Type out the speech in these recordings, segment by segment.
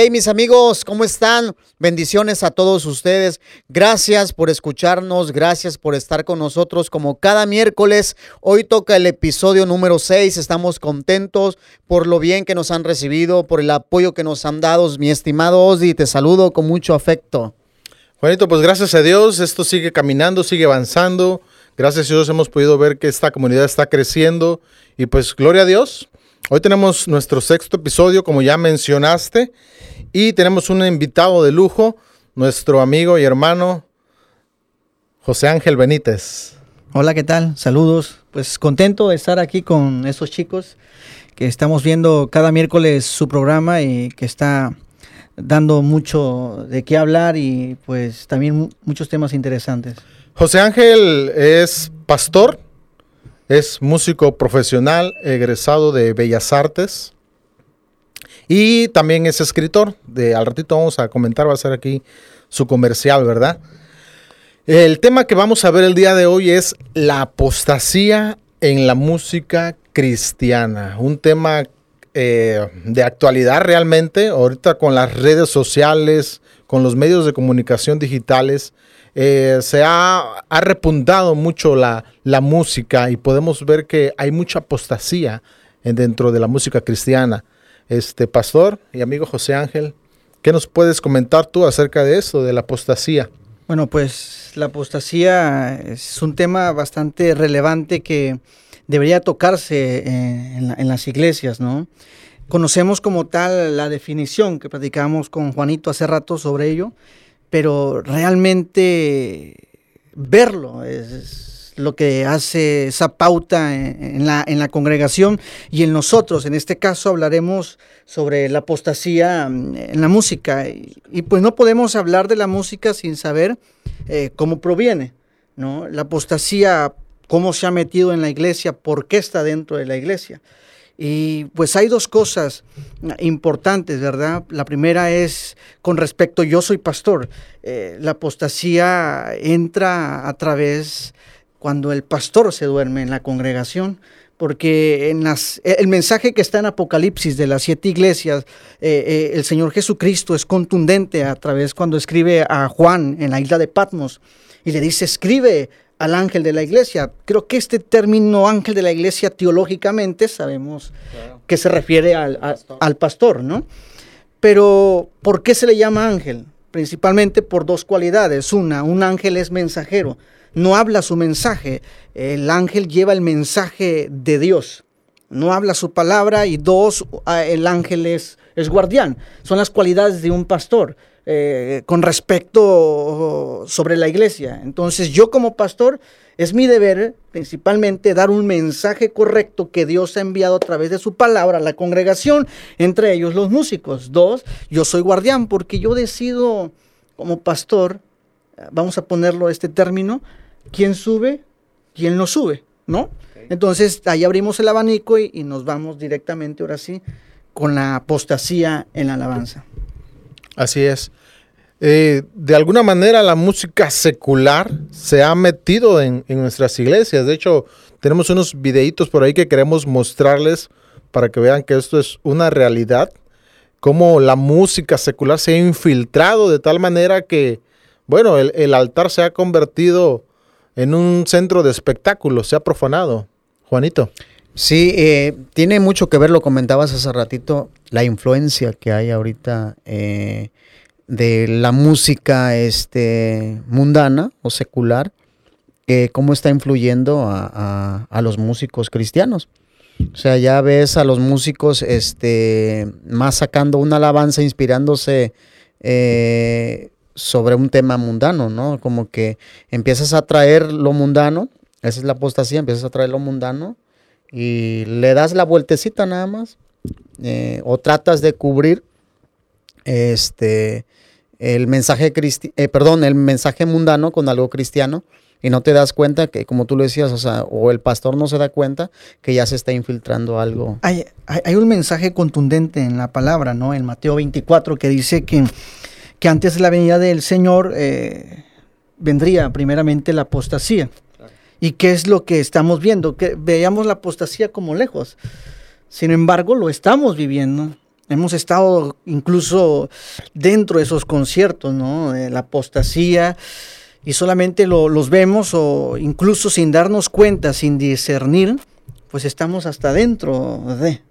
Hey mis amigos, ¿cómo están? Bendiciones a todos ustedes. Gracias por escucharnos, gracias por estar con nosotros como cada miércoles. Hoy toca el episodio número 6. Estamos contentos por lo bien que nos han recibido, por el apoyo que nos han dado. Mi estimado Ozzy, te saludo con mucho afecto. Juanito, pues gracias a Dios, esto sigue caminando, sigue avanzando. Gracias a Dios hemos podido ver que esta comunidad está creciendo y pues gloria a Dios. Hoy tenemos nuestro sexto episodio, como ya mencionaste, y tenemos un invitado de lujo, nuestro amigo y hermano José Ángel Benítez. Hola, ¿qué tal? Saludos. Pues contento de estar aquí con estos chicos que estamos viendo cada miércoles su programa y que está dando mucho de qué hablar y pues también muchos temas interesantes. José Ángel es pastor, es músico profesional, egresado de Bellas Artes y también es escritor. De, al ratito vamos a comentar, va a ser aquí su comercial, ¿verdad? El tema que vamos a ver el día de hoy es la apostasía en la música cristiana. Un tema eh, de actualidad realmente, ahorita con las redes sociales, con los medios de comunicación digitales, eh, se ha, repuntado mucho la, música y podemos ver que hay mucha apostasía dentro de la música cristiana. Este pastor y amigo José Ángel, ¿qué nos puedes comentar tú acerca de eso, de la apostasía? Bueno, pues la apostasía es un tema bastante relevante que debería tocarse en, en las iglesias, ¿no? Conocemos como tal la definición que platicamos con Juanito hace rato sobre ello, pero realmente verlo es lo que hace esa pauta en, la, en la congregación y en nosotros. En este caso hablaremos sobre la apostasía mm, en la música y, pues no podemos hablar de la música sin saber eh, cómo proviene. ¿no? La apostasía, cómo se ha metido en la iglesia, por qué está dentro de la iglesia. Y pues hay dos cosas importantes, ¿verdad? La primera es con respecto, yo soy pastor, eh, la apostasía entra a través cuando el pastor se duerme en la congregación, porque en las, el mensaje que está en Apocalipsis de las siete iglesias, eh, eh, el Señor Jesucristo es contundente a través cuando escribe a Juan en la isla de Patmos y le dice, escribe al ángel de la iglesia. Creo que este término ángel de la iglesia teológicamente sabemos que se refiere al, pastor. ¿no? Pero, ¿por qué se le llama ángel? Principalmente por dos cualidades. Una, un ángel es mensajero, no habla su mensaje, el ángel lleva el mensaje de Dios, no habla su palabra y dos, el ángel es, es guardián. Son las cualidades de un pastor. Eh, con respecto sobre la iglesia. Entonces yo como pastor es mi deber principalmente dar un mensaje correcto que Dios ha enviado a través de su palabra a la congregación, entre ellos los músicos. Dos, yo soy guardián porque yo decido como pastor, vamos a ponerlo este término, quién sube, quién no sube, ¿no? Entonces ahí abrimos el abanico y, y nos vamos directamente ahora sí con la apostasía en la alabanza. Así es. Eh, de alguna manera la música secular se ha metido en, nuestras iglesias. De hecho, tenemos unos videitos por ahí que queremos mostrarles para que vean que esto es una realidad. Cómo la música secular se ha infiltrado de tal manera que, bueno, el, altar se ha convertido en un centro de espectáculo, se ha profanado. Juanito. Sí, eh, tiene mucho que ver, lo comentabas hace ratito, la influencia que hay ahorita eh, de la música este, mundana o secular, eh, cómo está influyendo a, los músicos cristianos. O sea, ya ves a los músicos este, más sacando una alabanza, inspirándose sobre un tema mundano, ¿no? Como que empiezas a traer lo mundano, esa es la apostasía, empiezas a traer lo mundano y le das la vueltecita nada más eh, o tratas de cubrir este el mensaje eh, perdón, el mensaje mundano con algo cristiano y no te das cuenta que, como tú lo decías, o sea, o el pastor no se da cuenta que ya se está infiltrando algo. Hay, hay, un mensaje contundente en la palabra, ¿no? En Mateo 24 que dice que, que antes de la venida del Señor eh, vendría primeramente la apostasía. ¿Y qué es lo que estamos viendo? Que veíamos la apostasía como lejos. Sin embargo, lo estamos viviendo. Hemos estado incluso dentro de esos conciertos, ¿no? De la apostasía y solamente los vemos o incluso sin darnos cuenta, sin discernir, pues estamos hasta dentro de,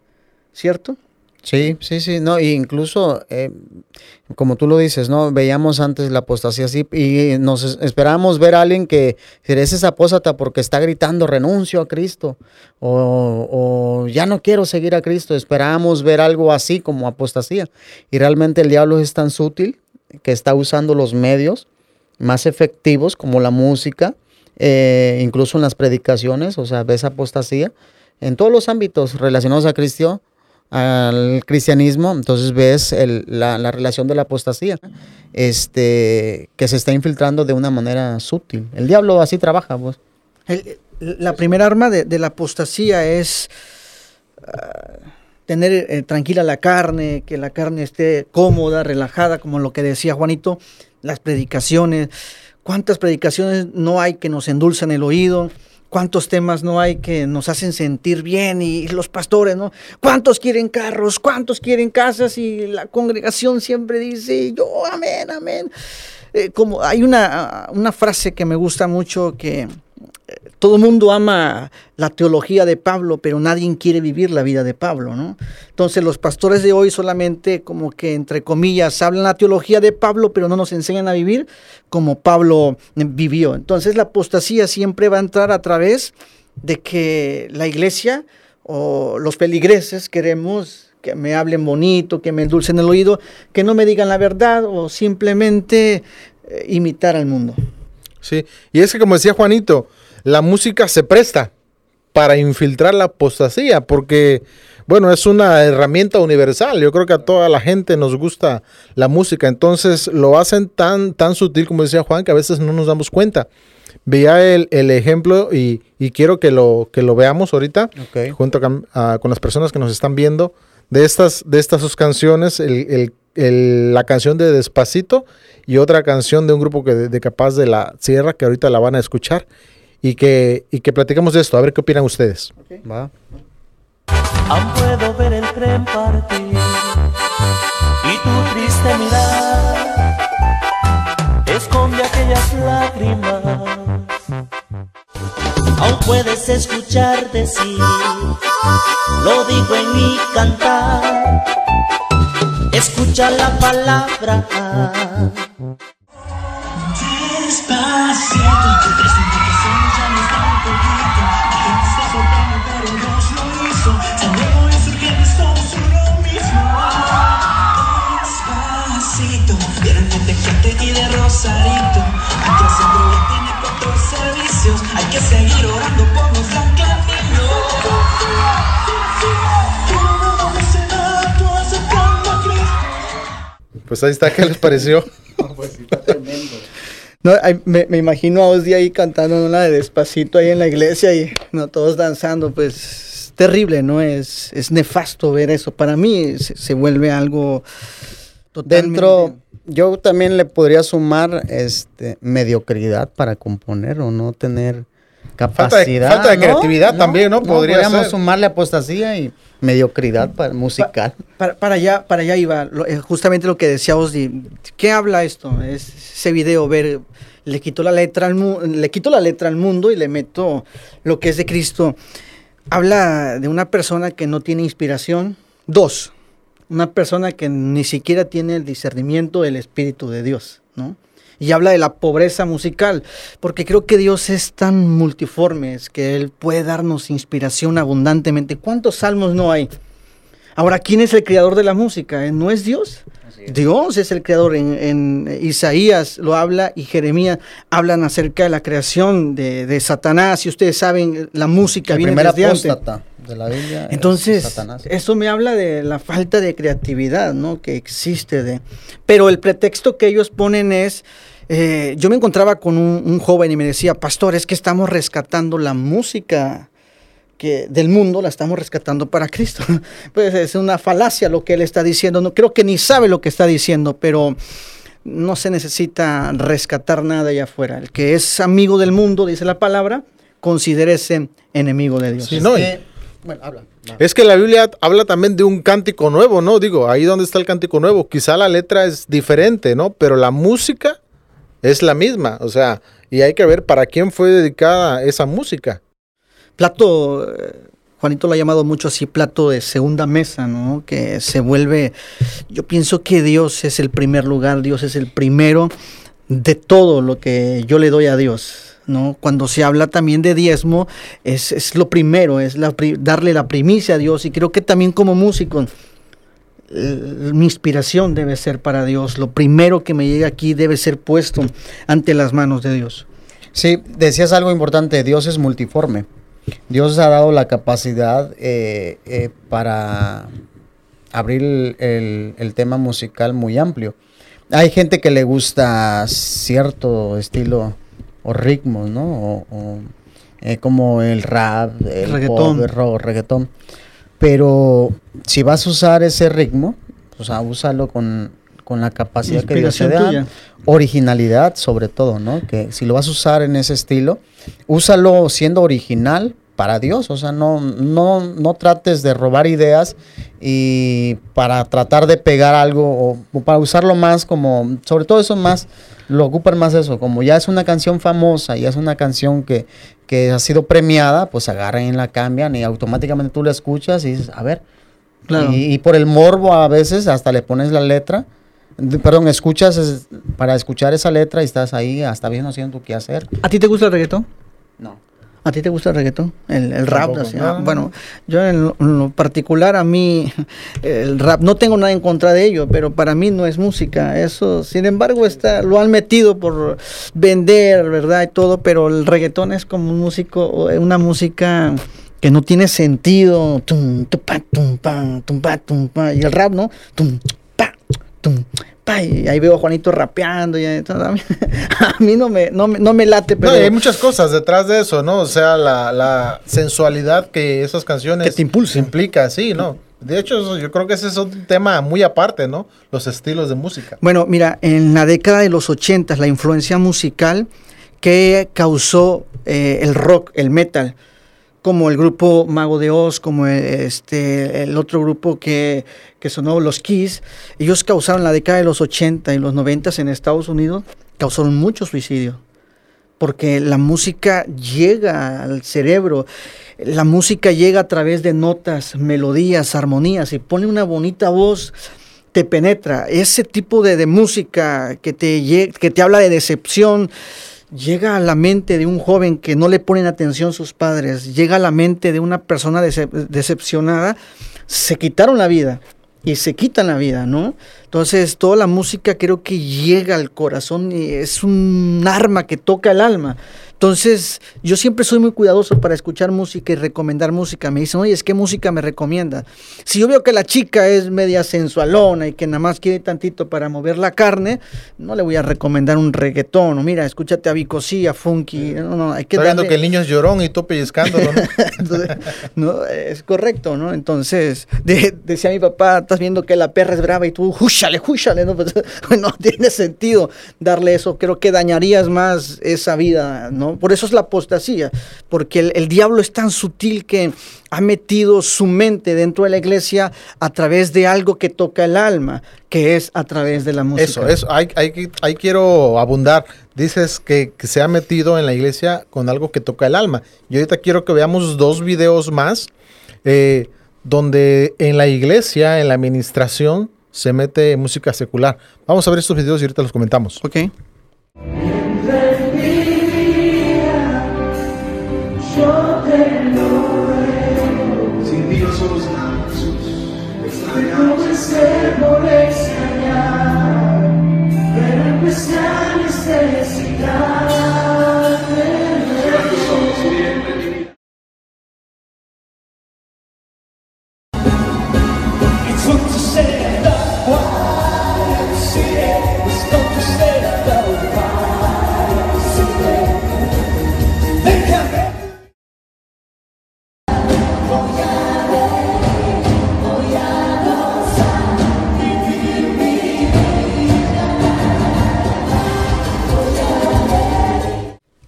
¿cierto? Sí, sí, sí, no, incluso, eh, como tú lo dices, ¿no? Veíamos antes la apostasía así y nos esperábamos ver a alguien que es esa apóstata porque está gritando renuncio a Cristo o, o, ya no quiero seguir a Cristo. Esperábamos ver algo así como apostasía y realmente el diablo es tan sutil que está usando los medios más efectivos como la música, eh, incluso en las predicaciones, o sea, ves apostasía en todos los ámbitos relacionados a Cristo al cristianismo, entonces ves la, relación de la apostasía, este, que se está infiltrando de una manera sutil. El diablo así trabaja, pues. la primera arma de, la apostasía es ah, tener eh, tranquila la carne, que la carne esté cómoda, relajada, como lo que decía Juanito, las predicaciones. ¿Cuántas predicaciones no hay que nos endulzan el oído? Cuántos temas no hay que nos hacen sentir bien y, los pastores, ¿no? ¿Cuántos quieren carros? ¿Cuántos quieren casas? Y la congregación siempre dice, yo, amén, amén. Eh, como hay una, una frase que me gusta mucho que todo el mundo ama la teología de Pablo, pero nadie quiere vivir la vida de Pablo, ¿no? Entonces los pastores de hoy solamente como que entre comillas hablan la teología de Pablo, pero no nos enseñan a vivir como Pablo vivió. Entonces la apostasía siempre va a entrar a través de que la iglesia o los peligreses queremos que me hablen bonito, que me endulcen el oído, que no me digan la verdad o simplemente eh, imitar al mundo. Sí, y es que como decía Juanito, la música se presta para infiltrar la apostasía, porque, bueno, es una herramienta universal. Yo creo que a toda la gente nos gusta la música, entonces lo hacen tan, tan sutil, como decía Juan, que a veces no nos damos cuenta. Veía el, ejemplo y, quiero que lo, que lo veamos ahorita, junto ah, con, las personas que nos están viendo, de estas, de estas dos canciones, la canción de Despacito y otra canción de un grupo que de Capaz de la Sierra, que ahorita la van a escuchar y que, y que platicamos de esto, a ver qué opinan ustedes. Va. Aún puedo ver el tren partir y tu triste mirada esconde aquellas lágrimas. Aún puedes escuchar decir, lo digo en mi cantar, escucha la palabra. Despacito, Pues ahí está, ¿qué les pareció? No, pues sí, está tremendo. No, me, me, imagino a Osdi ahí cantando una de despacito ahí en la iglesia y no todos danzando, pues terrible, ¿no? Es, es nefasto ver eso. Para mí se, se vuelve algo totalmente... Dentro, yo también le podría sumar este mediocridad para componer o no tener capacidad. Falta de, creatividad también, ¿no? Podríamos sumarle apostasía y mediocridad para, musical. para, allá, para allá iba, eh, justamente lo que decía Osdi. ¿Qué habla esto? Es ese video, ver, le quito la letra al le quito la letra al mundo y le meto lo que es de Cristo. Habla de una persona que no tiene inspiración. Dos, una persona que ni siquiera tiene el discernimiento del Espíritu de Dios, ¿no? Y habla de la pobreza musical, porque creo que Dios es tan multiforme, es que Él puede darnos inspiración abundantemente. ¿Cuántos salmos no hay? Ahora, ¿quién es el creador de la música? ¿No es Dios? Dios es el creador. En, Isaías lo habla y Jeremías hablan acerca de la creación de, Satanás. Y ustedes saben, la música viene desde de la Biblia. Entonces, eso me habla de la falta de creatividad, ¿no? Que existe de. Pero el pretexto que ellos ponen es. Eh, yo me encontraba con un, joven y me decía, pastor, es que estamos rescatando la música que del mundo, la estamos rescatando para Cristo. pues es una falacia lo que él está diciendo. No creo que ni sabe lo que está diciendo, pero no se necesita rescatar nada allá afuera. El que es amigo del mundo, dice la palabra, considérese enemigo de Dios. no, Bueno, habla. Es que la Biblia habla también de un cántico nuevo, ¿no? Digo, ahí donde está el cántico nuevo, quizá la letra es diferente, ¿no? Pero la música es la misma, o sea, y hay que ver para quién fue dedicada esa música. Plato, eh, Juanito lo ha llamado mucho así, plato de segunda mesa, ¿no? Que se vuelve, yo pienso que Dios es el primer lugar, Dios es el primero de todo lo que yo le doy a Dios. ¿no? Cuando se habla también de diezmo, es, es lo primero, es la darle la primicia a Dios. Y creo que también como músico, eh, mi inspiración debe ser para Dios. Lo primero que me llega aquí debe ser puesto ante las manos de Dios. Sí, decías algo importante, Dios es multiforme. Dios ha dado la capacidad eh, eh, para abrir el, el- el tema musical muy amplio. Hay gente que le gusta cierto estilo o ritmos, ¿no? O, o, eh, como el rap, el Reggaetón. pop, el rock, reggaetón. Pero si vas a usar ese ritmo, o sea, úsalo con, con la capacidad que Dios te da originalidad sobre todo, ¿no? Que si lo vas a usar en ese estilo, úsalo siendo original para Dios, o sea, no, no, no trates de robar ideas y para tratar de pegar algo o, o para usarlo más como, sobre todo eso más, lo ocupan más eso, como ya es una canción famosa, ya es una canción que, que ha sido premiada, pues agarran y la cambian y automáticamente tú la escuchas y dices, a ver, Claro. y, y por el morbo a veces hasta le pones la letra. Perdón, escuchas es- para escuchar esa letra y estás ahí hasta bien haciendo qué hacer. ¿A ti te gusta el reggaetón? No. ¿A ti te gusta el reggaetón? El, el rap. Tampoco, así, no, ah, no, bueno, yo en lo, en lo particular a mí el rap, no tengo nada en contra de ello, pero para mí no es música. Eso, sin embargo, está, lo han metido por vender, ¿verdad? Y todo, pero el reggaetón es como un músico, eh, una música que no tiene sentido. Tum, tum, pa, tum, pa, tum, pa. Y el rap, ¿no? Tum, tum. Y ahí veo a Juanito rapeando. Y a, mí, a mí no me, no, me, no me late, pero... No, hay muchas cosas detrás de eso, ¿no? O sea, la, la sensualidad que esas canciones Que te impulsan. implica, sí, ¿no? De hecho, yo creo que ese es un tema muy aparte, ¿no? Los estilos de música. Bueno, mira, en la década de los 80, la influencia musical que causó eh, el rock, el metal, como el grupo Mago de Oz, como eh, este, el otro grupo que, que sonó, los Kiss, ellos causaron la década de los 80 y los 90 en Estados Unidos, causaron mucho suicidio porque la música llega al cerebro, la música llega a través de notas, melodías, armonías, y pone una bonita voz, te penetra. Ese tipo de, de música que te, que te habla de decepción, llega a la mente de un joven que no le ponen atención sus padres, llega a la mente de una persona dece- decepcionada, se quitaron la vida y se quitan la vida, ¿no? Entonces, toda la música creo que llega al corazón y es un arma que toca el alma. Entonces, yo siempre soy muy cuidadoso para escuchar música y recomendar música. Me dicen, oye, ¿es qué música me recomienda? Si yo veo que la chica es media sensualona y que nada más quiere tantito para mover la carne, no le voy a recomendar un reggaetón. O mira, escúchate a Vicosí, a Funky. No, no, hay que Está viendo darle- que el niño es llorón y tú pellizcándolo, ¿no? entonces, no, es correcto, ¿no? Entonces, de- decía mi papá, estás viendo que la perra es brava y tú, júchale, júchale, ¿no? Pues, tiene sentido darle eso, creo que dañarías más esa vida, ¿no? Por eso es la apostasía, porque el, diablo es tan sutil que ha metido su mente dentro de la iglesia a través de algo que toca el alma, que es a través de la música. Eso, eso, ahí, quiero abundar. Dices que, se ha metido en la iglesia con algo que toca el alma. Y ahorita quiero que veamos dos videos más, eh, donde en la iglesia, en la administración, se mete música secular. Vamos a ver estos videos y ahorita los comentamos. ¿Ok? Sin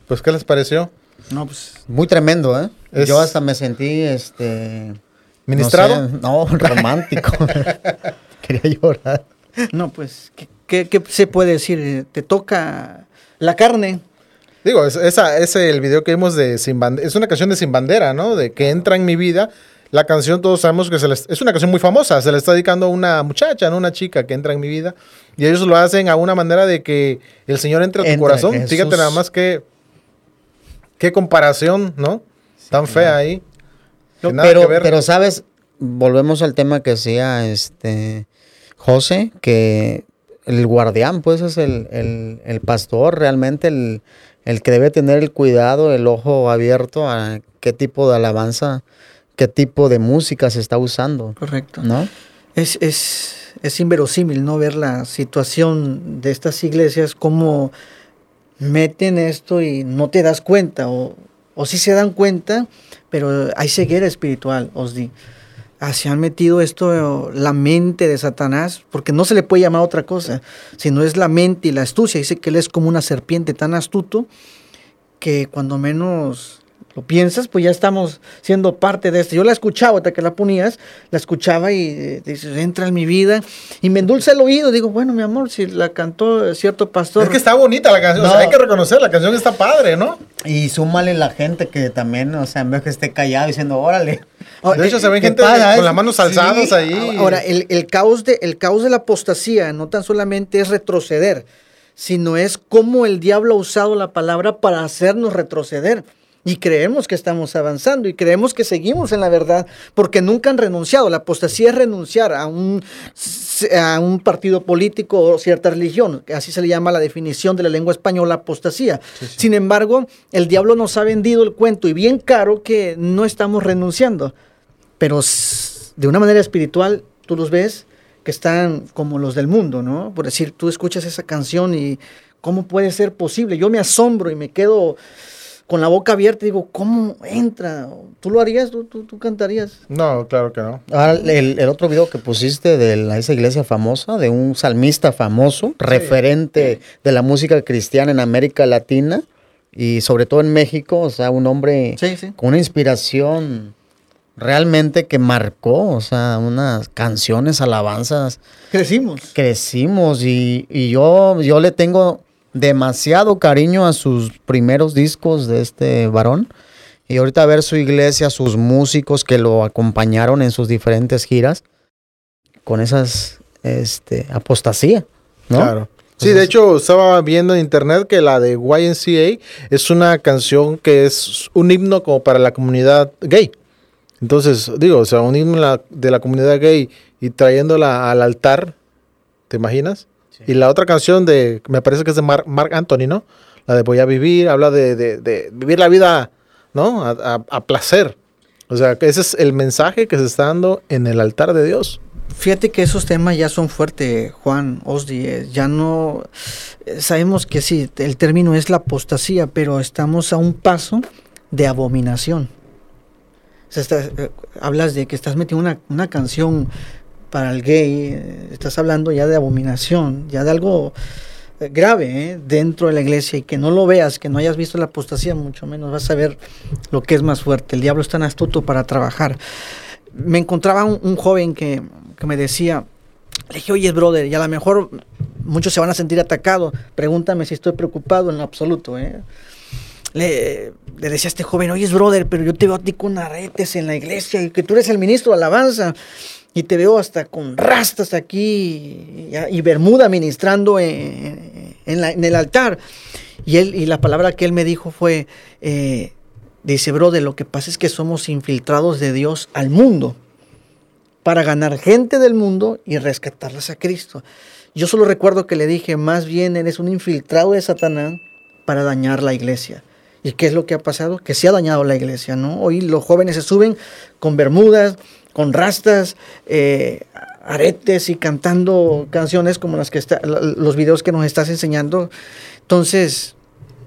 Pues, ¿qué les pareció? No, pues Muy tremendo, ¿eh? Es- Yo hasta me sentí, este... ¿Ministrado? No, sé, no, romántico. Quería llorar. No, pues, ¿qué, qué- qué se puede decir? Eh, Te toca la carne. Digo, es, esa, ese el video que vimos de Sin Bandera, es una canción de Sin Bandera, ¿no? De que entra en mi vida. La canción todos sabemos que se les- es una canción muy famosa, se le está dedicando a una muchacha, ¿no? Una chica que entra en mi vida. Y ellos lo hacen a una manera de que el Señor entre a tu Entra, corazón. Jesús. Fíjate nada más que qué comparación, ¿no? Tan fea ahí. pero, que ver. pero, ¿sabes? Volvemos al tema que decía este José, que el guardián, pues, es el, el- el pastor, realmente el, el que debe tener el cuidado, el ojo abierto a qué tipo de alabanza, qué tipo de música se está usando, Correcto. ¿no? Es, es, es inverosímil no ver la situación de estas iglesias, cómo meten esto y no te das cuenta, o, o se dan cuenta, pero hay ceguera espiritual, os di. Ah, se han metido esto, la mente de Satanás, porque no se le puede llamar otra cosa, sino es la mente y la astucia. Dice que él es como una serpiente tan astuto que cuando menos lo piensas, pues ya estamos siendo parte de esto. Yo la escuchaba, hasta que la ponías, la escuchaba y eh, dices, entra en mi vida y me endulza el oído. Digo, bueno, mi amor, si la cantó cierto pastor. Es que está bonita la canción, o sea, hay que reconocer, la canción está padre, ¿no? Y súmale la gente que también, o sea, en vez que esté callado diciendo, órale. Ahora, De hecho, eh, se ven ¿qué gente pasa? con las manos sí, alzadas ahí. Ahora, el, el caos de, el caos de la apostasía no tan solamente es retroceder, sino es cómo el diablo ha usado la palabra para hacernos retroceder. Y creemos que estamos avanzando y creemos que seguimos en la verdad porque nunca han renunciado. La apostasía es renunciar a un, a un partido político o cierta religión. Así se le llama la definición de la lengua española apostasía. Sin embargo, el diablo nos ha vendido el cuento y bien caro que no estamos renunciando pero de una manera espiritual tú los ves que están como los del mundo, ¿no? Por decir, tú escuchas esa canción y ¿cómo puede ser posible? Yo me asombro y me quedo con la boca abierta digo, ¿cómo entra? ¿Tú lo harías? ¿Tú, tú, tú cantarías? No, claro que no. Ahora, el, el otro video que pusiste de la- esa iglesia famosa, de un salmista famoso, referente de la música cristiana en América Latina y sobre todo en México, o sea, un hombre Sí, sí. con una inspiración realmente que marcó, o sea, unas canciones, alabanzas, Crecimos. crecimos y, y yo, yo le tengo demasiado cariño a sus primeros discos de este varón. Y ahorita ver su iglesia, sus músicos que lo acompañaron en sus diferentes giras, con esas este, apostasía, ¿no? Claro. Sí, de hecho, estaba viendo en internet que la de YNCA es una canción que es un himno como para la comunidad gay. Entonces, digo, o sea, un himno de la comunidad gay y trayéndola al altar, ¿te imaginas? Y la otra canción de, me parece que es de Mar- Mark Anthony, ¿no? La de Voy a vivir, habla de, de- de vivir la vida, ¿no? A, a- a placer. O sea, ese es el mensaje que se está dando en el altar de Dios. Fíjate que esos temas ya son fuertes, Juan, Osdi. eh, Ya no. eh, Sabemos que sí, el término es la apostasía, pero estamos a un paso de abominación. O sea, estás, eh, hablas de que estás metiendo una, una canción para el gay, eh, estás hablando ya de abominación, ya de algo eh, grave eh, dentro de la iglesia y que no lo veas, que no hayas visto la apostasía, mucho menos vas a ver lo que es más fuerte. El diablo es tan astuto para trabajar. Me encontraba un, joven que, que me decía, le dije, oye, brother, y a lo mejor muchos se van a sentir atacados, pregúntame si estoy preocupado en lo absoluto. Le, le decía a este joven, oye, brother, pero yo te veo a ti con aretes en la iglesia y que tú eres el ministro de alabanza y te veo hasta con rastas aquí y, Bermuda ministrando en, en el altar. Y, él, y la palabra que él me dijo fue, eh, dice, brother, lo que pasa es que somos infiltrados de Dios al mundo para ganar gente del mundo y rescatarlas a Cristo. Yo solo recuerdo que le dije, más bien eres un infiltrado de Satanás para dañar la iglesia. ¿Y qué es lo que ha pasado? Que se ha dañado la iglesia, ¿no? Hoy los jóvenes se suben con bermudas, con rastas, eh, aretes y cantando canciones como las que está, los videos que nos estás enseñando. Entonces,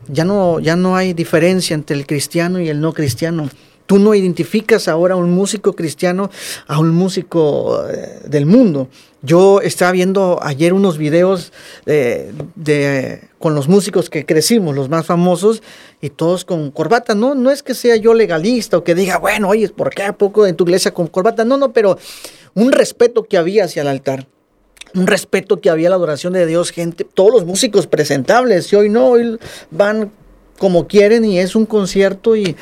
ya no, ya no hay diferencia entre el cristiano y el no cristiano. Tú no identificas ahora a un músico cristiano a un músico eh, del mundo. Yo estaba viendo ayer unos videos eh, de, con los músicos que crecimos, los más famosos, y todos con corbata. No, no es que sea yo legalista o que diga, bueno, oye, ¿por qué a poco en tu iglesia con corbata? No, no, pero un respeto que había hacia el altar un respeto que había a la adoración de Dios, gente, todos los músicos presentables, y hoy no, hoy van como quieren y es un concierto y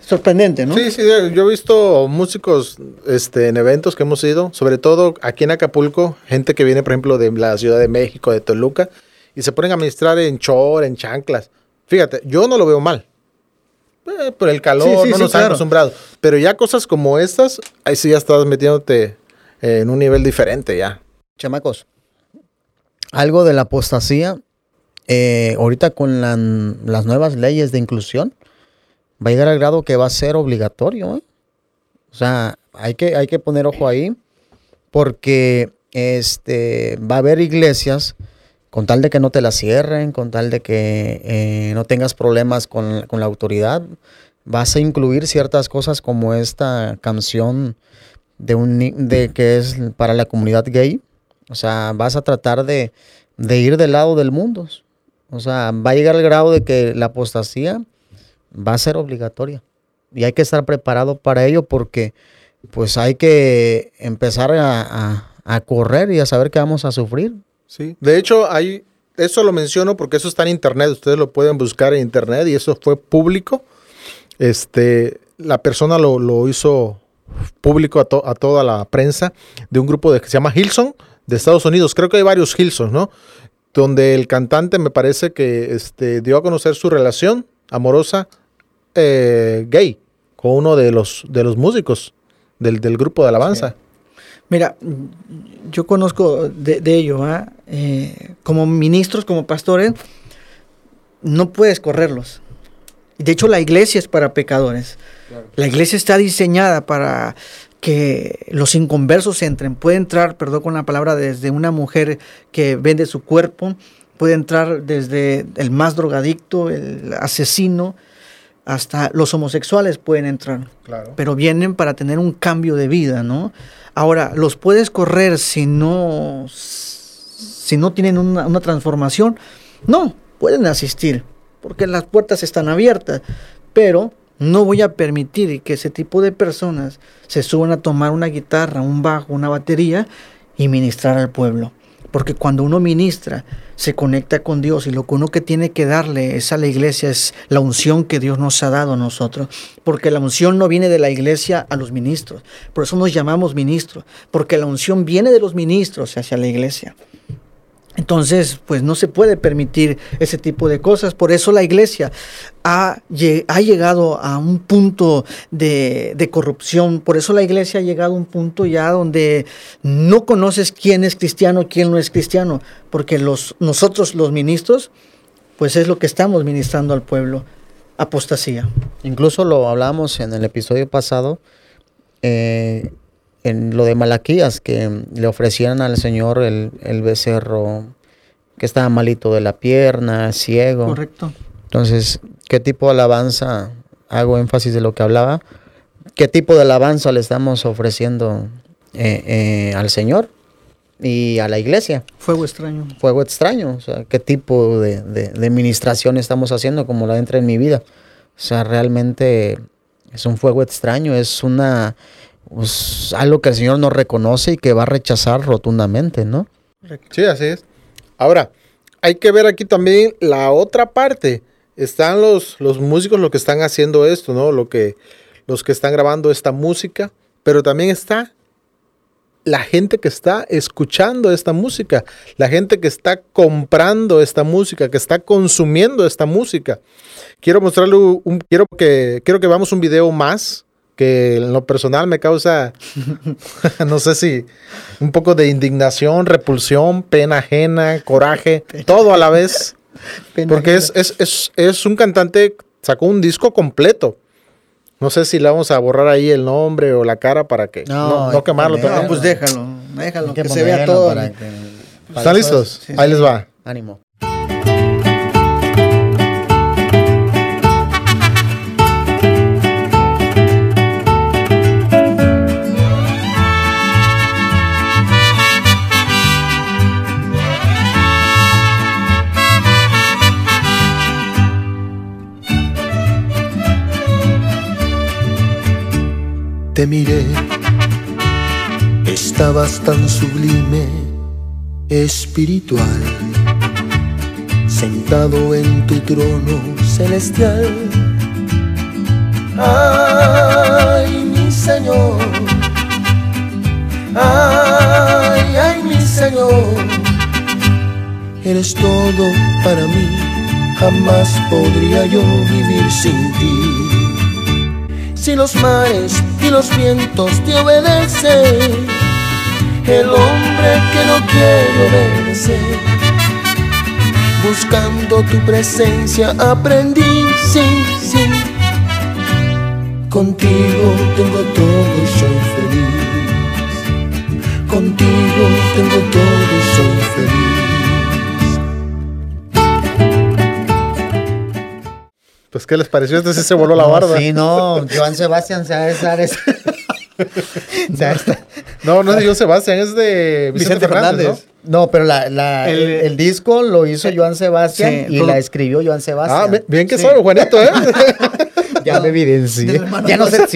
sorprendente, ¿no? Sí, sí, yo he visto músicos este, en eventos que hemos ido, sobre todo aquí en Acapulco, gente que viene, por ejemplo, de la Ciudad de México, de Toluca, y se ponen a ministrar en chor, en chanclas. Fíjate, yo no lo veo mal. Eh, por el calor, Sí, sí, no sí, nos han claro. acostumbrado. Pero ya cosas como estas, ahí sí ya estás metiéndote en un nivel diferente ya. Chamacos, algo de la apostasía, eh, ahorita con la- las nuevas leyes de inclusión, va a llegar al grado que va a ser obligatorio. ¿eh? O sea, hay que, hay que poner ojo ahí, porque este, va a haber iglesias, con tal de que no te la cierren, con tal de que eh, no tengas problemas con, con la autoridad, vas a incluir ciertas cosas como esta canción de un de que es para la comunidad gay. O sea, vas a tratar de, de ir del lado del mundo. O sea, va a llegar al grado de que la apostasía va a ser obligatoria. Y hay que estar preparado para ello porque pues hay que empezar a, correr y a saber que vamos a sufrir. Sí. De hecho, hay, eso lo menciono porque eso está en internet. Ustedes lo pueden buscar en internet y eso fue público. Este, la persona lo, hizo público a, to- a toda la prensa de un grupo de, que se llama Hilson de Estados Unidos. Creo que hay varios Hilsons, ¿no? Donde el cantante me parece que este, dio a conocer su relación amorosa eh, gay con uno de los, de los músicos del, del grupo de alabanza. Mira, yo conozco de, de ello, ¿ah? Eh, como ministros, como pastores, no puedes correrlos. De hecho, la iglesia es para pecadores. La iglesia está diseñada para que los inconversos entren. Puede entrar, perdón con la palabra, desde una mujer que vende su cuerpo, puede entrar desde el más drogadicto, el asesino, hasta los homosexuales pueden entrar Claro. pero vienen para tener un cambio de vida, ¿no? Ahora, los puedes correr si no, si no tienen una, una transformación. No, pueden asistir, porque las puertas están abiertas, pero no voy a permitir que ese tipo de personas se suban a tomar una guitarra, un bajo, una batería y ministrar al pueblo. Porque cuando uno ministra, se conecta con Dios y lo que uno que tiene que darle es a la iglesia es la unción que Dios nos ha dado a nosotros. Porque la unción no viene de la iglesia a los ministros. Por eso nos llamamos ministros. Porque la unción viene de los ministros hacia la iglesia. Entonces, pues no se puede permitir ese tipo de cosas. Por eso la iglesia ha, lle- ha llegado a un punto de, de corrupción. Por eso la iglesia ha llegado a un punto ya donde no conoces quién es cristiano, quién no es cristiano. Porque los, nosotros los ministros, pues es lo que estamos ministrando al pueblo. Apostasía. Incluso lo hablamos en el episodio pasado, eh, en lo de Malaquías, que le ofrecían al Señor el, el becerro que estaba malito de la pierna, ciego. Correcto. Entonces, ¿qué tipo de alabanza? Hago énfasis de lo que hablaba. ¿Qué tipo de alabanza le estamos ofreciendo eh, eh, al Señor y a la iglesia? Fuego extraño. Fuego extraño. O sea, ¿qué tipo de, de, de ministración estamos haciendo como la entra en mi vida? O sea, realmente es un fuego extraño, es una pues, algo que el Señor no reconoce y que va a rechazar rotundamente, ¿no? Sí, así es. Ahora, hay que ver aquí también la otra parte. Están los, los músicos los que están haciendo esto, ¿no? Lo que, los que están grabando esta música, pero también está la gente que está escuchando esta música, la gente que está comprando esta música, que está consumiendo esta música. Quiero mostrarle un, quiero que, quiero que veamos un video más que en lo personal me causa, no sé si un poco de indignación, repulsión, pena ajena, coraje, todo a la vez. Porque es, es, es, es un cantante, sacó un disco completo. No sé si le vamos a borrar ahí el nombre o la cara para que No, no, no que quemarlo. ponerlo. No, también. pues déjalo. Déjalo, que, que se vea todo. para que- para ¿Están listos? sí, ahí sí. les va. Ánimo. Te miré, estabas tan sublime, espiritual, sentado en tu trono celestial. Ay, mi Señor, ay, ay, mi Señor, eres todo para mí, jamás podría yo vivir sin ti. Si los mares y los vientos te obedecen, el hombre que no quiere obedecer, buscando tu presencia aprendí, sí, sí. Contigo tengo todo y soy feliz. Contigo tengo todo y soy feliz. Pues, ¿qué les pareció? Este sí se voló la No, barda. Sí, no, Joan Sebastián se ha de estar. es- se ha de estar- No, no es de Joan Sebastián, es de Vicente, Vicente Fernández, Fernández. No, pero la, la- el, El- disco lo hizo Joan Sebastián Sí, y la escribió Joan ¿no? Sebastián. Ah, bien- que Sí. sabe, Juanito, ¿eh? Ya me evidencié. Ya no sé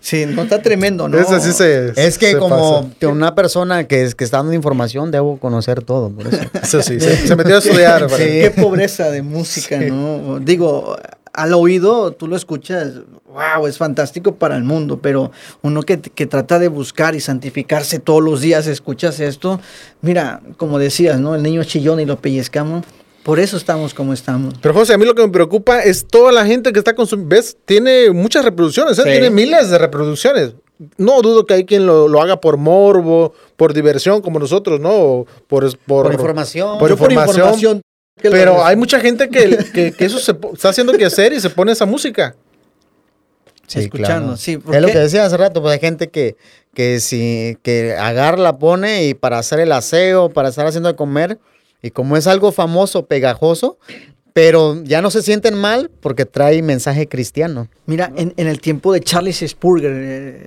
Sí, no está tremendo, ¿no? Ese sí se. Es que se como pasa. que una persona que, es, que está dando información, debo conocer todo. Por eso. Eso sí, se, se metió a estudiar. Sí. Qué pobreza de música, ¿no? Digo, al oído tú lo escuchas, wow, es fantástico para el mundo, pero uno que, que trata de buscar y santificarse todos los días, escuchas esto, mira, como decías, ¿no? El niño chillón y lo pellizcamos, por eso estamos como estamos. Pero José, a mí lo que me preocupa es toda la gente que está consumiendo. ¿Ves? Tiene muchas reproducciones, ¿eh? Sí. Tiene miles de reproducciones. No dudo que hay quien lo, lo haga por morbo, por diversión, como nosotros, ¿no? O Por, por, Por información. Por Yo por información. Pero hay mucha gente que, que, que eso se está haciendo que hacer y se pone esa música. escuchando, sí, ¿por Es lo que decía hace rato, pues hay gente que, que si que agarra, la pone y para hacer el aseo, para estar haciendo de comer, y como es algo famoso, pegajoso, pero ya no se sienten mal porque trae mensaje cristiano. Mira, en, el tiempo de Charles Spurgeon, eh,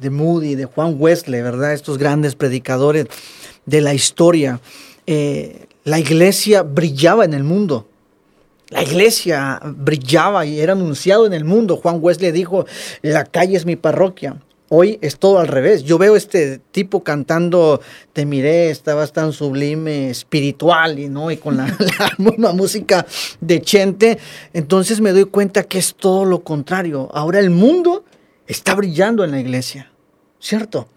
de Moody, de Juan Wesley, ¿verdad? Estos grandes predicadores de la historia, eh, la iglesia brillaba en el mundo. La iglesia brillaba y era anunciado en el mundo. Juan Wesley dijo, la calle es mi parroquia. Hoy es todo al revés. Yo veo este tipo cantando, te miré, estabas tan sublime, espiritual, y no, y con la, la misma música de Chente. Entonces me doy cuenta que es todo lo contrario. Ahora el mundo está brillando en la iglesia, ¿cierto?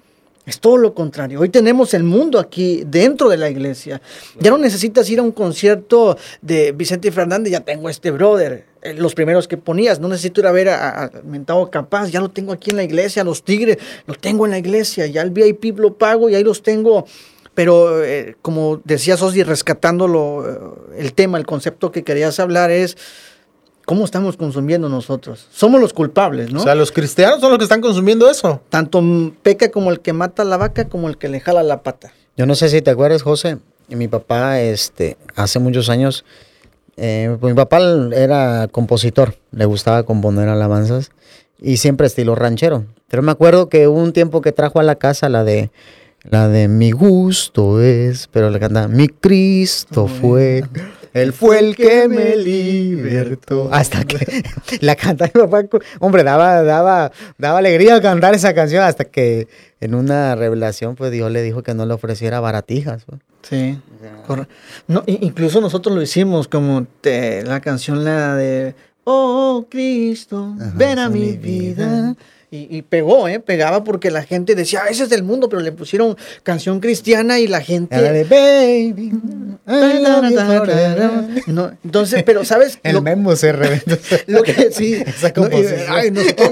Es todo lo contrario. Hoy tenemos el mundo aquí dentro de la iglesia. Ya no necesitas ir a un concierto de Vicente Fernández, ya tengo este brother. Eh, Los primeros que ponías, no necesito ir a ver a, a Mentado Capaz, ya lo tengo aquí en la iglesia, los Tigres, lo tengo en la iglesia, ya el VIP lo pago y ahí los tengo. Pero eh, como decía Sosi, rescatándolo, eh, el tema, el concepto que querías hablar es cómo estamos consumiendo nosotros. Somos los culpables, ¿no? O sea, los cristianos son los que están consumiendo eso. Tanto peca como el que mata la vaca como el que le jala la pata. Yo no sé si te acuerdas, José, mi papá, este, hace muchos años, eh, pues mi papá era compositor, le gustaba componer alabanzas y siempre estilo ranchero. Pero me acuerdo que hubo un tiempo que trajo a la casa la de, la de mi gusto es, pero le cantaba, mi Cristo fue, él fue el que me libertó. Hasta que la cantaba mi papá, hombre, daba, daba, daba alegría cantar esa canción hasta que en una revelación, pues Dios le dijo que no le ofreciera baratijas. pues. Sí. corre- No, i- incluso nosotros lo hicimos como te- la canción la de Oh Cristo, Ajá, ven a mi vida. vida. Y, y pegó, ¿eh? Pegaba porque la gente decía, "Ah, ese es del mundo, pero le pusieron canción cristiana y la gente... Era de baby. I love you forever". No, entonces, pero ¿sabes? El Lo- memo se reventó. Lo que sí, Esa no, y, composición. ay, nosotros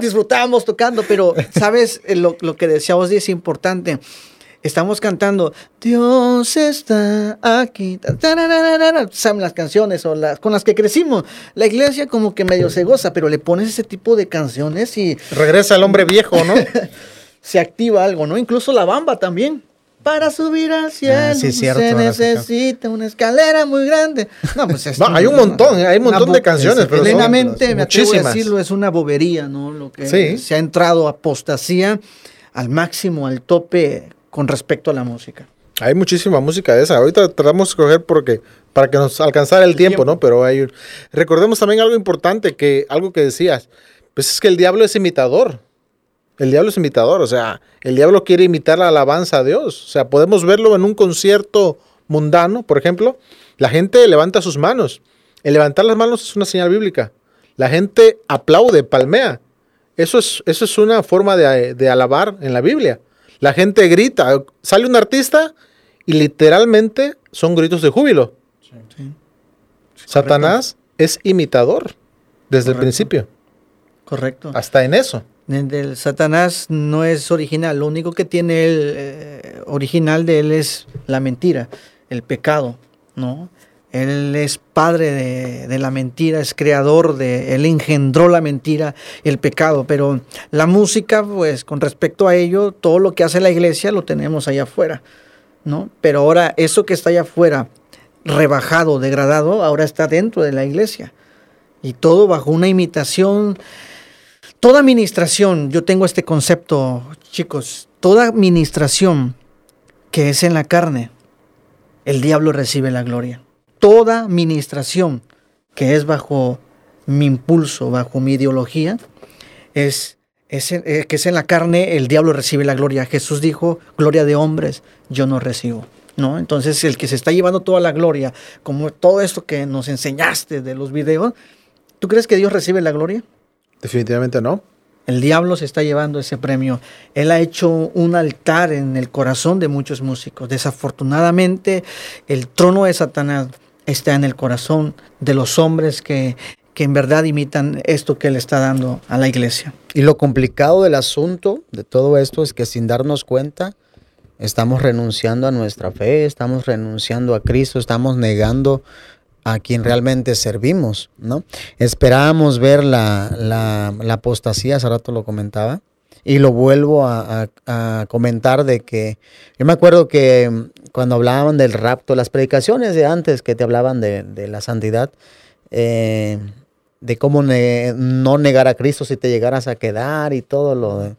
disfrutábamos tocando, pero sabes Eh, lo, lo que decía Osdi es importante. Estamos cantando Dios está aquí. Saben las canciones o las con las que crecimos. La iglesia como que medio se goza, pero le pones ese tipo de canciones y Regresa el hombre viejo, ¿no? se activa algo, ¿no? Incluso la bamba también. Para subir al cielo Ah, sí, cierto, se necesita una escalera muy grande. No, pues es No, hay un montón, hay un montón de canciones, pero son plenamente, me atrevo a decirlo, es una bobería, ¿no? Lo que Sí. se ha entrado apostasía al máximo, al tope con respecto a la música. Hay muchísima música de esa. Ahorita tratamos de escoger porque para que nos alcanzara el, tiempo, tiempo. ¿no? Pero hay un- recordemos también algo importante que algo que decías. Pues es que el diablo es imitador. El diablo es imitador, o sea, el diablo quiere imitar la alabanza a Dios. O sea, podemos verlo en un concierto mundano, por ejemplo. La gente levanta sus manos. El levantar las manos es una señal bíblica. La gente aplaude, palmea. Eso es, eso es una forma de, de alabar en la Biblia. La gente grita. Sale un artista y literalmente son gritos de júbilo. Satanás es imitador desde el principio, Correcto. hasta en eso. El Satanás no es original. Lo único que tiene él eh, original de él es la mentira, el pecado, ¿no? Él es padre de, de la mentira, es creador de, él engendró la mentira, el pecado. Pero la música, pues, con respecto a ello, todo lo que hace la iglesia lo tenemos allá afuera, ¿no? Pero ahora eso que está allá afuera, rebajado, degradado, ahora está dentro de la iglesia. Y todo bajo una imitación Toda administración, yo tengo este concepto, chicos, toda administración que es en la carne, el diablo recibe la gloria. Toda administración que es bajo mi impulso, bajo mi ideología, es, eh, que es en la carne, el diablo recibe la gloria. Jesús dijo, gloria de hombres, yo no recibo. ¿No? Entonces el que se está llevando toda la gloria, como todo esto que nos enseñaste de los videos, ¿tú crees que Dios recibe la gloria? Definitivamente no. El diablo se está llevando ese premio. Él ha hecho un altar en el corazón de muchos músicos. Desafortunadamente, el trono de Satanás está en el corazón de los hombres que, que en verdad imitan esto que él está dando a la iglesia. Y lo complicado del asunto de todo esto es que sin darnos cuenta, estamos renunciando a nuestra fe, estamos renunciando a Cristo, estamos negando a quien realmente servimos, ¿no? Esperábamos ver la, la, apostasía, hace rato lo comentaba, y lo vuelvo a, a- comentar de que yo me acuerdo que cuando hablaban del rapto, las predicaciones de antes que te hablaban de, la santidad, eh, de cómo no negar a Cristo si te llegaras a quedar y todo lo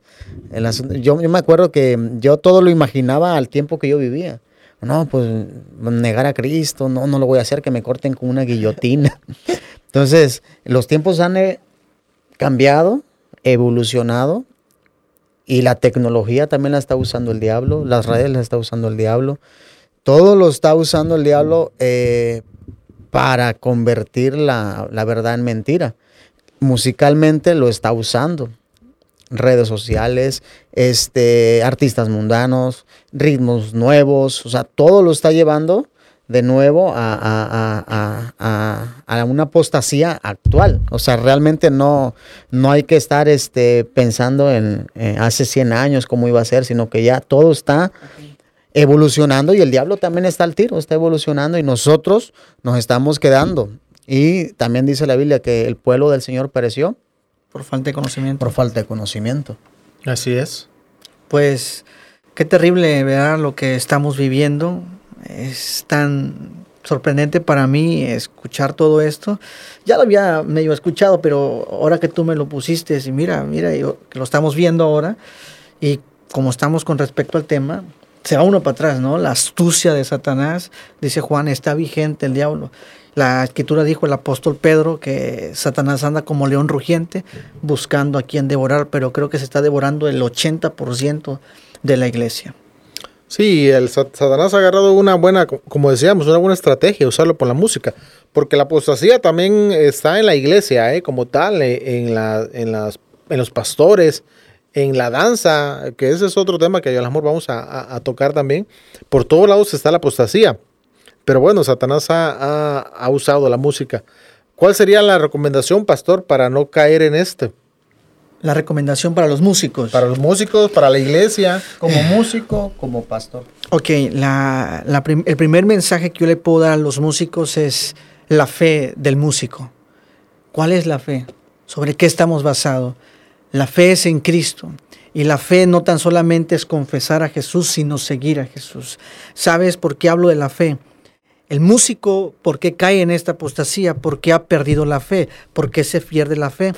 el asunto. Yo, yo me acuerdo que yo todo lo imaginaba al tiempo que yo vivía. No, pues negar a Cristo, no, no lo voy a hacer, que me corten con una guillotina. Entonces, los tiempos han eh, cambiado, evolucionado, y la tecnología también la está usando el diablo, las redes las está usando el diablo, todo lo está usando el diablo eh, para convertir la, la verdad en mentira. Musicalmente lo está usando. Redes sociales, este, artistas mundanos, ritmos nuevos, o sea, todo lo está llevando de nuevo a, a- a- a- una apostasía actual. O sea, realmente no, no hay que estar este, pensando en eh, hace 100 años cómo iba a ser, sino que ya todo está evolucionando y el diablo también está al tiro, está evolucionando y nosotros nos estamos quedando. Y también dice la Biblia que el pueblo del Señor pereció Por falta de conocimiento. por falta de conocimiento. Así es. Pues qué terrible ver lo que estamos viviendo. Es tan sorprendente para mí escuchar todo esto. Ya lo había medio escuchado, pero ahora que tú me lo pusiste, y mira, mira, yo- que lo estamos viendo ahora, y como estamos con respecto al tema, se va uno para atrás, ¿no? La astucia de Satanás, dice Juan, está vigente el diablo. La escritura dijo el apóstol Pedro que Satanás anda como león rugiente buscando a quien devorar, pero creo que se está devorando el 80% de la iglesia. Sí, el Sat- Satanás ha agarrado una buena, co- como decíamos, una buena estrategia, usarlo por la música. Porque la apostasía también está en la iglesia, ¿eh? como tal, eh, en, la, en, las, en los pastores, en la danza, que ese es otro tema que a lo mejor vamos a, tocar también. Por todos lados está la apostasía. Pero bueno, Satanás ha, ha- ha usado la música. ¿Cuál sería la recomendación, pastor, para no caer en este? La recomendación para los músicos. Para los músicos, para la iglesia. Como músico, como pastor. Ok, la- la prim- el primer mensaje que yo le puedo dar a los músicos es la fe del músico. ¿Cuál es la fe? ¿Sobre qué estamos basados? La fe es en Cristo. Y la fe no tan solamente es confesar a Jesús, sino seguir a Jesús. ¿Sabes por qué hablo de la fe? El músico, ¿por qué cae en esta apostasía? ¿Por qué ha perdido la fe? ¿Por qué se pierde la fe?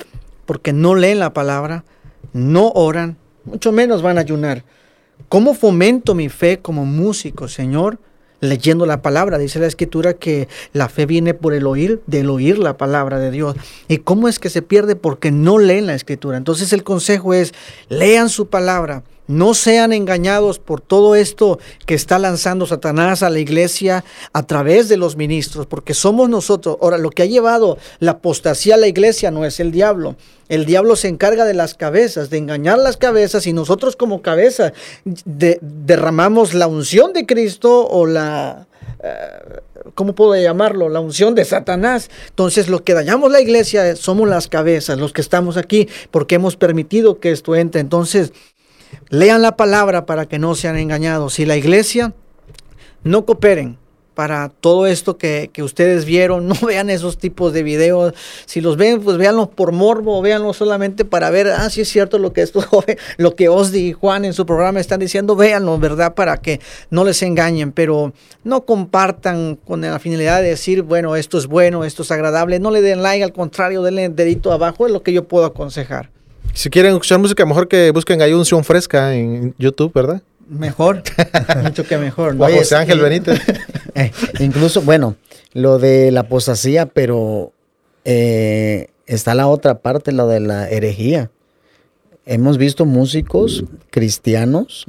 Porque no leen la palabra, no oran, mucho menos van a ayunar. ¿Cómo fomento mi fe como músico, Señor? leyendo la palabra. Dice la escritura que la fe viene por el oír, del oír la palabra de Dios. ¿Y cómo es que se pierde? Porque no leen la escritura. Entonces el consejo es, lean su palabra. No sean engañados por todo esto que está lanzando Satanás a la iglesia a través de los ministros, porque somos nosotros. Ahora, lo que ha llevado la apostasía a la iglesia no es el diablo. El diablo se encarga de las cabezas, de engañar las cabezas, y nosotros como cabeza de- derramamos la unción de Cristo o la... eh, ¿Cómo puedo llamarlo? La unción de Satanás. Entonces, los que dañamos la iglesia somos las cabezas, los que estamos aquí, porque hemos permitido que esto entre. Entonces, Lean la palabra para que no sean engañados. Si la iglesia no cooperen para todo esto que, que ustedes vieron, no vean esos tipos de videos. Si los ven, pues véanlos por morbo, véanlos solamente para ver, ah, sí es cierto lo que jóvenes, lo que Osdi y Juan en su programa están diciendo, véanlo, ¿verdad? Para que no les engañen, pero no compartan con la finalidad de decir, bueno, esto es bueno, esto es agradable. No le den like, al contrario, denle dedito abajo, es lo que yo puedo aconsejar. Si quieren escuchar música, mejor que busquen ahí unción fresca en YouTube, ¿verdad? Mejor, mucho que mejor. ¿no? Oye, José Ángel. Benítez. Eh, incluso, bueno, lo de la apostasía, pero eh, está la otra parte, lo de la herejía. Hemos visto músicos cristianos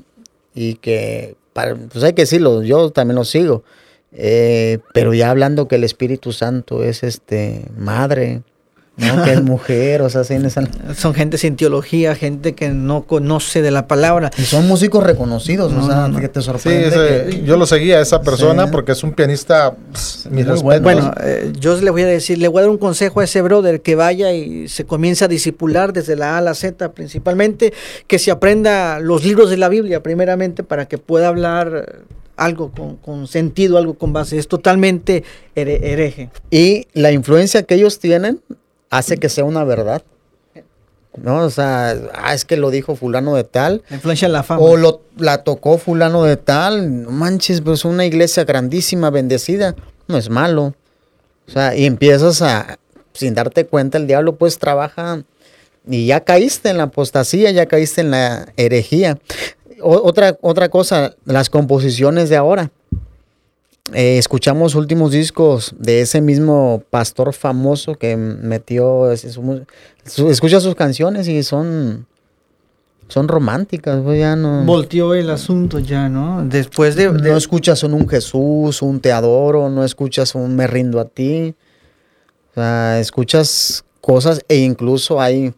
y que, para- pues hay que decirlo, yo también lo sigo, eh, pero ya hablando que el Espíritu Santo es este madre, ¿no? que es mujer, o sea, sin esa- Son gente sin teología, gente que no conoce de la palabra. y son músicos reconocidos, No, o sea, no, no. que te Sí, sorprende. ese- que- yo lo seguía a esa persona Sí. porque es un pianista, pss, mis Muy respetos. Bueno, eh, yo le voy a decir, le voy a dar un consejo a ese brother que vaya y se comience a disipular desde la A a la Z principalmente, que se aprenda los libros de la Biblia primeramente para que pueda hablar algo con, con sentido, algo con base. Es totalmente here- hereje. Y la influencia que ellos tienen hace que sea una verdad. ¿No? O sea, ah, es que lo dijo fulano de tal. Influencia en la fama. O lo, la tocó fulano de tal. No manches, pues una iglesia grandísima, bendecida. No es malo. O sea, y empiezas a, sin darte cuenta, el diablo pues trabaja y ya caíste en la apostasía, ya caíste en la herejía. O- otra, otra cosa, las composiciones de ahora. Eh, escuchamos últimos discos de ese mismo pastor famoso que metió, ese- su su- escucha sus canciones y son, son románticas, pues ya no, Volteó el asunto ya, ¿no? Después de... de- no escuchas un, un Jesús, un te adoro, no escuchas un me rindo a ti, o sea, escuchas cosas e incluso hay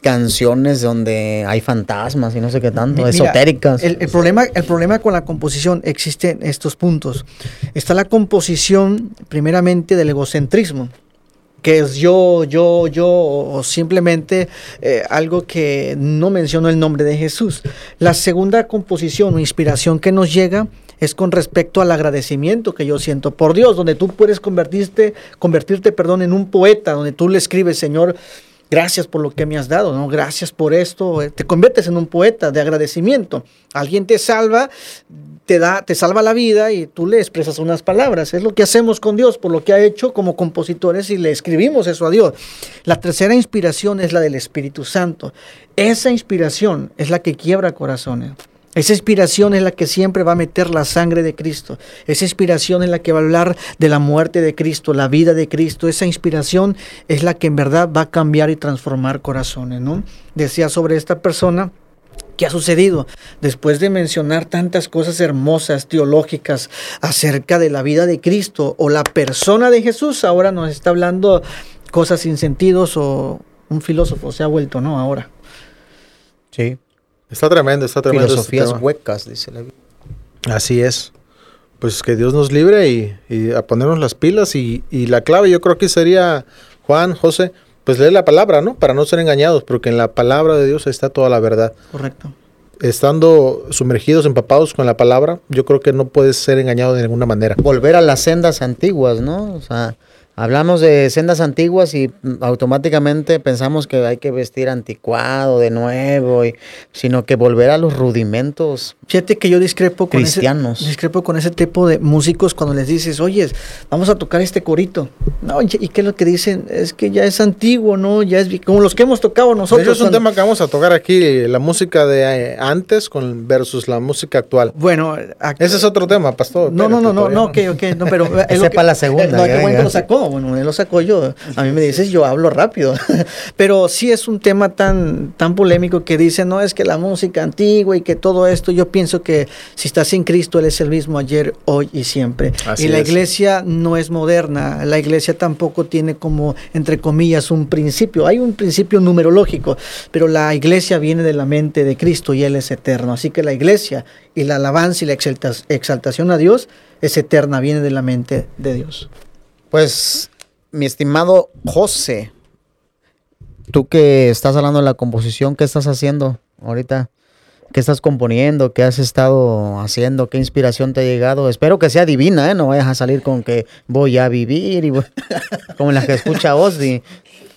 canciones donde hay fantasmas y no sé qué tanto, mira, esotéricas. El, el problema, el problema con la composición existen estos puntos. Está la composición, primeramente, del egocentrismo, que es yo, yo, yo, o simplemente eh, algo que no menciono el nombre de Jesús. La segunda composición o inspiración que nos llega es con respecto al agradecimiento que yo siento por Dios, donde tú puedes convertirte, convertirte, perdón, en un poeta, donde tú le escribes, Señor, Gracias por lo que me has dado, ¿no? Gracias por esto. eh, Te conviertes en un poeta de agradecimiento. Alguien te salva, te da, te salva la vida y tú le expresas unas palabras. Es lo que hacemos con Dios, por lo que ha hecho como compositores y le escribimos eso a Dios. La tercera inspiración es la del Espíritu Santo. Esa inspiración es la que quiebra corazones. Esa inspiración es la que siempre va a meter la sangre de Cristo. Esa inspiración es la que va a hablar de la muerte de Cristo, la vida de Cristo. Esa inspiración es la que en verdad va a cambiar y transformar corazones, ¿no? Decía sobre esta persona, ¿Qué ha sucedido? Después de mencionar tantas cosas hermosas, teológicas, acerca de la vida de Cristo o la persona de Jesús, ahora nos está hablando cosas sin sentidos o un filósofo se ha vuelto, ¿no? Ahora. sí, Está tremendo, está tremendo. este filosofías tema. huecas, dice la Biblia. Así es. Pues que Dios nos libre y, y a ponernos las pilas. Y, y la clave yo creo que sería, Juan, José, pues leer la palabra, ¿no? Para no ser engañados, porque en la palabra de Dios está toda la verdad. Correcto. Estando sumergidos, empapados con la palabra, yo creo que no puedes ser engañado de ninguna manera. volver a las sendas antiguas, ¿no? O sea, hablamos de sendas antiguas y mm, automáticamente pensamos que hay que vestir anticuado de nuevo, y- sino que volver a los rudimentos Fíjate que yo discrepo con Cristianos. ese discrepo con ese tipo de músicos cuando les dices, oye, vamos a tocar este corito. No, y qué es lo que dicen, es que ya es antiguo, ¿no? Ya es como los que hemos tocado nosotros. hecho, es un cuando- tema que vamos a tocar aquí, la música de eh, antes con versus la música actual. Bueno, Ese es otro tema, pastor. No, no, no, no, no, ok, ok, no, pero... es Ese lo que- pa' la segunda, eh, No, qué bueno que lo sacó, bueno, él lo sacó yo. A mí me dices, yo hablo rápido. pero sí es un tema tan, tan polémico que dicen, no, es que la música antigua y que todo esto, yo pienso que si estás en Cristo, Él es el mismo ayer, hoy y siempre. Así y la es. iglesia no es moderna, la iglesia tampoco tiene como, entre comillas, un principio. Hay un principio numerológico, pero la iglesia viene de la mente de Cristo y Él es eterno. Así que la iglesia y la alabanza y la exalta- exaltación a Dios es eterna, viene de la mente de Dios. Pues, mi estimado José, tú que estás hablando de la composición, ¿qué estás haciendo ahorita? ¿Qué estás componiendo? ¿Qué has estado haciendo? ¿Qué inspiración te ha llegado? Espero que sea divina, ¿eh? No vayas a salir con que voy a vivir y voy- como las que escucha Ozzy.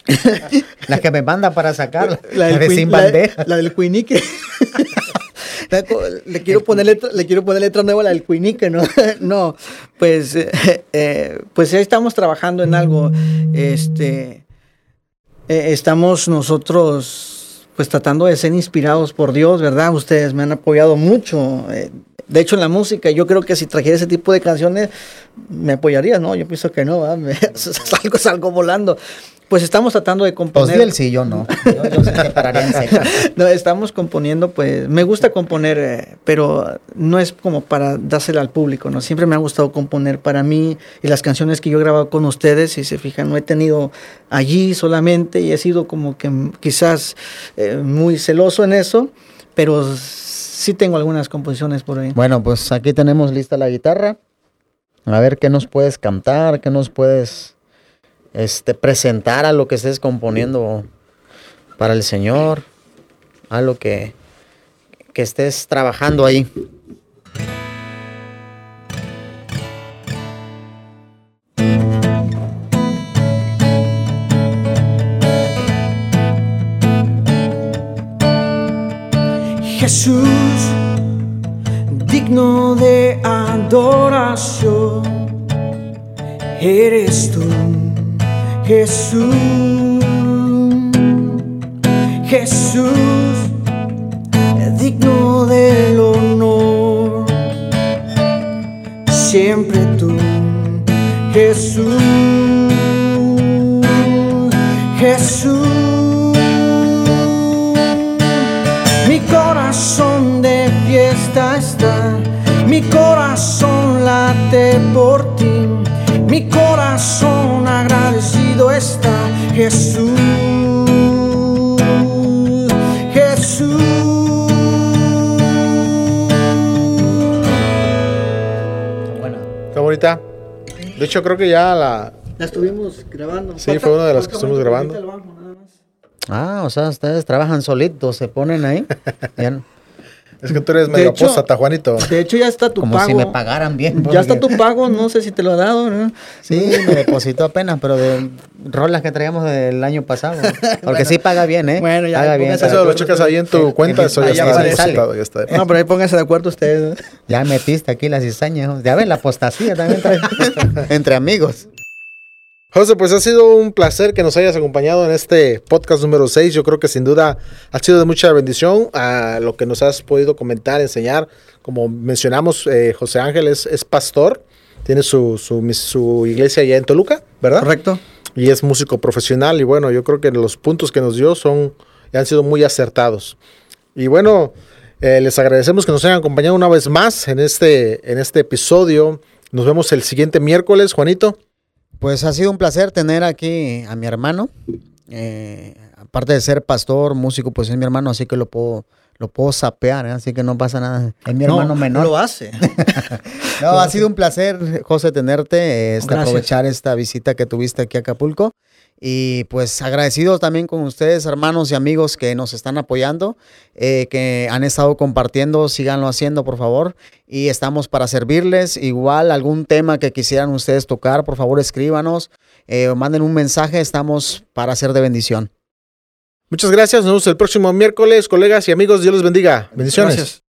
las que me manda para sacar. La, de Queen- sin la- la del Cuinique. La le quiero poner letra, le quiero poner letra nueva a la del Cuinique, ¿no? no, pues, eh, eh, pues ahí estamos trabajando en algo. Este, eh, estamos nosotros, pues tratando de ser inspirados por Dios, ¿verdad? Ustedes me han apoyado mucho. eh, de hecho, en la música, yo creo que si trajera ese tipo de canciones, me apoyaría, ¿no? Yo pienso que no, salgo, salgo volando. Pues estamos tratando de Pues componer. di el sí, yo no. Yo, yo me pararía en. No, estamos componiendo, pues me gusta componer, eh, pero no es como para dársela al público, ¿no? Siempre me ha gustado componer para mí y las canciones que yo he grabado con ustedes, si se fijan, no he tenido allí solamente y he sido como que quizás eh, muy celoso en eso, pero sí tengo algunas composiciones por ahí. Bueno, pues aquí tenemos lista la guitarra. A ver qué nos puedes cantar, qué nos puedes este, presentar a lo que estés componiendo para el Señor, a lo que, que estés trabajando ahí. Jesús, digno de adoración, eres tú, Jesús, Jesús, digno del honor, siempre tú, Jesús, Jesús. Mi corazón de fiesta está, mi corazón late por está, Jesús, Jesús. Qué bonita. De hecho, creo que ya la. La estuvimos grabando. Sí, fue una de las que estuvimos grabando. Ah, o sea, ustedes trabajan solitos, se ponen ahí. Ya no- Es que tú eres medio apóstata, Juanito. De hecho, ya está tu como pago. si me pagaran bien. Ya está tu pago, no sé si te lo ha dado, ¿no? Sí, me depositó apenas, pero de rolas que traíamos del año pasado. Porque sí paga bien, ¿eh? Bueno, ya, paga bien. Eso lo checas ahí en tu Sí, cuenta, eso ya está depositado, ya está. No, pero ahí pónganse de acuerdo ustedes. ¿no? Ya metiste aquí la cizaña. Ya ven, la apostasía también trae. Entre amigos. José, pues ha sido un placer que nos hayas acompañado en este podcast número 6. Yo creo que sin duda ha sido de mucha bendición a lo que nos has podido comentar, enseñar. Como mencionamos, eh, José Ángel es, es pastor, tiene su, su, mis- su iglesia allá en Toluca, ¿verdad? Correcto. Y es músico profesional y bueno, yo creo que los puntos que nos dio son, han sido muy acertados. Y bueno, eh, les agradecemos que nos hayan acompañado una vez más en este, en este episodio. Nos vemos el siguiente miércoles, Juanito. Pues ha sido un placer tener aquí a mi hermano. Eh, aparte de ser pastor, músico, pues es mi hermano, así que lo puedo, lo puedo sapear, ¿eh? así que no pasa nada. Es mi hermano No, menor. Lo hace. No, ha sido un placer, José, tenerte, eh, este, aprovechar esta visita que tuviste aquí a Acapulco. Y pues agradecidos también con ustedes, hermanos y amigos que nos están apoyando, eh, que han estado compartiendo, síganlo haciendo, por favor. Y estamos para servirles. Igual algún tema que quisieran ustedes tocar, por favor escríbanos, eh, o manden un mensaje, estamos para ser de bendición. Muchas gracias. Nos vemos el próximo miércoles, colegas y amigos. Dios les bendiga. Bendiciones. Gracias.